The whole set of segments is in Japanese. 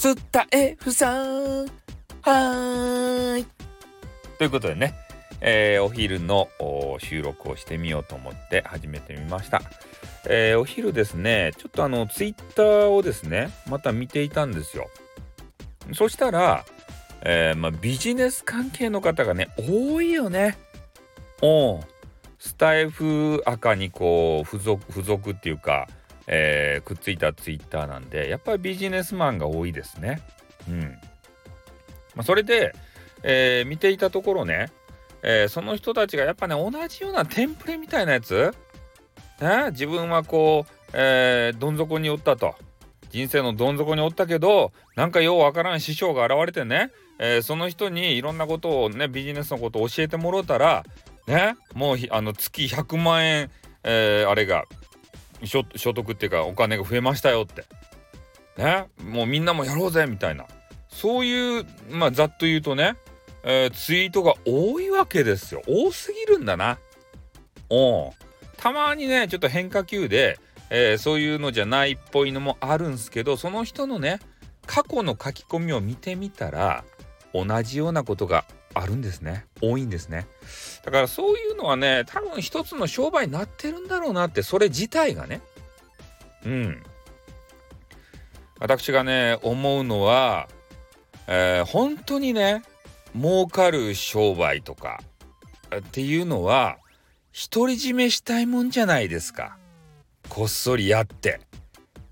スタエフさん。はーい。ということでね、えー、お昼の収録をしてみようと思って始めてみました、えー、お昼ですねちょっとあのツイッターをですねまた見ていたんですよ。そしたら、えー、まあ、ビジネス関係の方がね多いよね。おスタイフ赤にこう付属付属っていうかえー、くっついたツイッターなんでやっぱりビジネスマンが多いですね。うん。まあ、それで、えー、見ていたところね、えー、その人たちがやっぱね同じようなテンプレみたいなやつ、ね、自分はこう、えー、どん底におったと。人生のどん底におったけどなんかようわからん師匠が現れてね、えー、その人にいろんなことをねビジネスのことを教えてもろうたらね？もうあの月100万円、えー、あれが所得っていうかお金が増えましたよって。ね？もうみんなもやろうぜみたいな。そういうまあざっと言うとね、えー、ツイートが多いわけですよ。多すぎるんだな。おたまにねちょっと変化球で、えー、そういうのじゃないっぽいのもあるんすけどその人のね過去の書き込みを見てみたら同じようなことがあるんですね。多いんですね。だからそういうのはね多分一つの商売になってるんだろうなってそれ自体がね。うん。私がね思うのは、えー、本当にね儲かる商売とかっていうのは独り占めしたいもんじゃないですか。こっそりやって。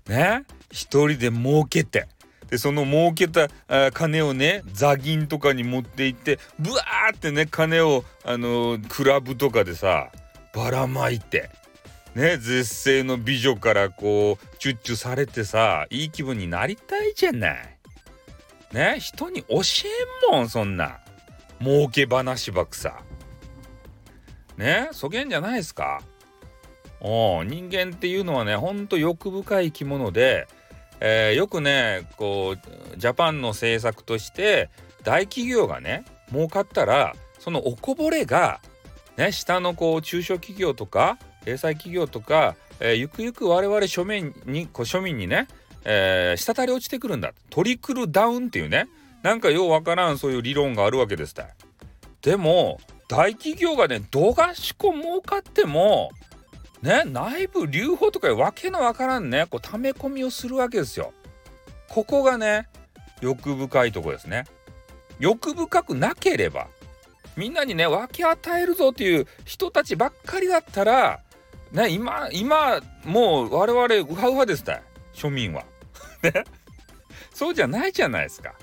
ね？一人で儲けて。でその儲けたあ金をね座銀とかに持っていってブワーってね金をあのー、クラブとかでさばらまいてね絶世の美女からこうチュッチュされてさいい気分になりたいじゃない。ね人に教えんもんそんな儲け話ばくさ。ねそげんじゃないですか。お人間っていうのはねほんと欲深い生き物でえー、よくねこうジャパンの政策として大企業がね儲かったらそのおこぼれがね下のこう中小企業とか零細企業とか、えー、ゆくゆく我々庶民にこう庶民にね、えー、滴り落ちてくるんだ。トリクルダウンっていうね。なんかようわからんそういう理論があるわけですたでも大企業がねどがしこ儲かってもね内部留保とかわけのわからんねこう溜め込みをするわけですよ。ここがね欲深いとこですね。欲深くなければみんなにね分け与えるぞという人たちばっかりだったらね今今もう我々ウハウハですた庶民は。ねそうじゃないじゃないですか。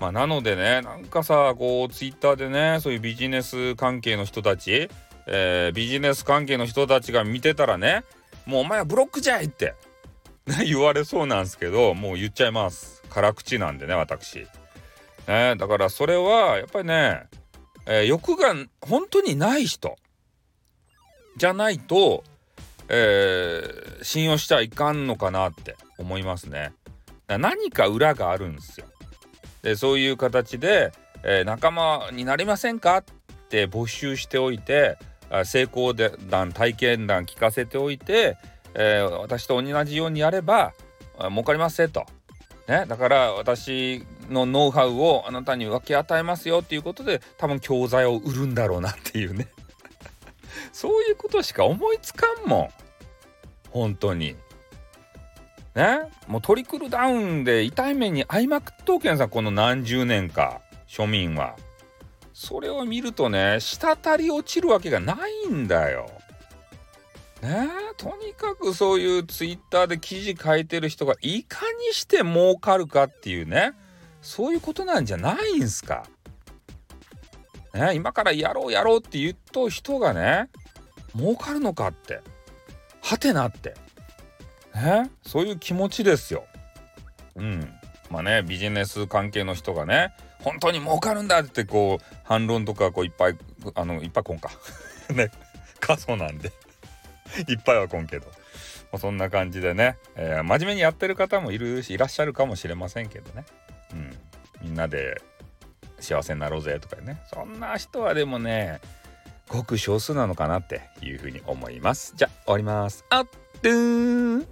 まあなのでねなんかさこうツイッターでねそういうビジネス関係の人たちえー、ビジネス関係の人たちが見てたらねもうお前はブロックじゃいって、ね、言われそうなんですけどもう言っちゃいます。辛口なんでね私、ね、だからそれはやっぱりね、えー、欲が本当にない人じゃないと、えー、信用しちゃいかんのかなって思いますね。何か裏があるんですよ。でそういう形で、えー、仲間になりませんかって募集しておいて成功談体験談聞かせておいて、えー、私と同じようにやれば儲かりますと。ね、だから私のノウハウをあなたに分け与えますよっていうことで多分教材を売るんだろうなっていうね そういうことしか思いつかんもん本当にねもうトリクルダウンで痛い目に遭いまくっとうけんさこの何十年か庶民は。それを見るとね滴り落ちるわけがないんだよ。ねとにかくそういうツイッターで記事書いてる人がいかにして儲かるかっていうねそういうことなんじゃないんすか。ね今からやろうやろうって言っと人がね儲かるのかってはてなってねそういう気持ちですよ。うんまあねビジネス関係の人がね本当に儲かるんだってこう反論とかこういっぱいあのいっぱいこんか。ね。過疎なんで。いっぱいはこんけど、まあ、そんな感じでね、えー、真面目にやってる方もいるしいらっしゃるかもしれませんけどね、うん、みんなで幸せになろうぜとかね。そんな人はでもねごく少数なのかなっていうふうに思います。じゃあ終わります。あっとー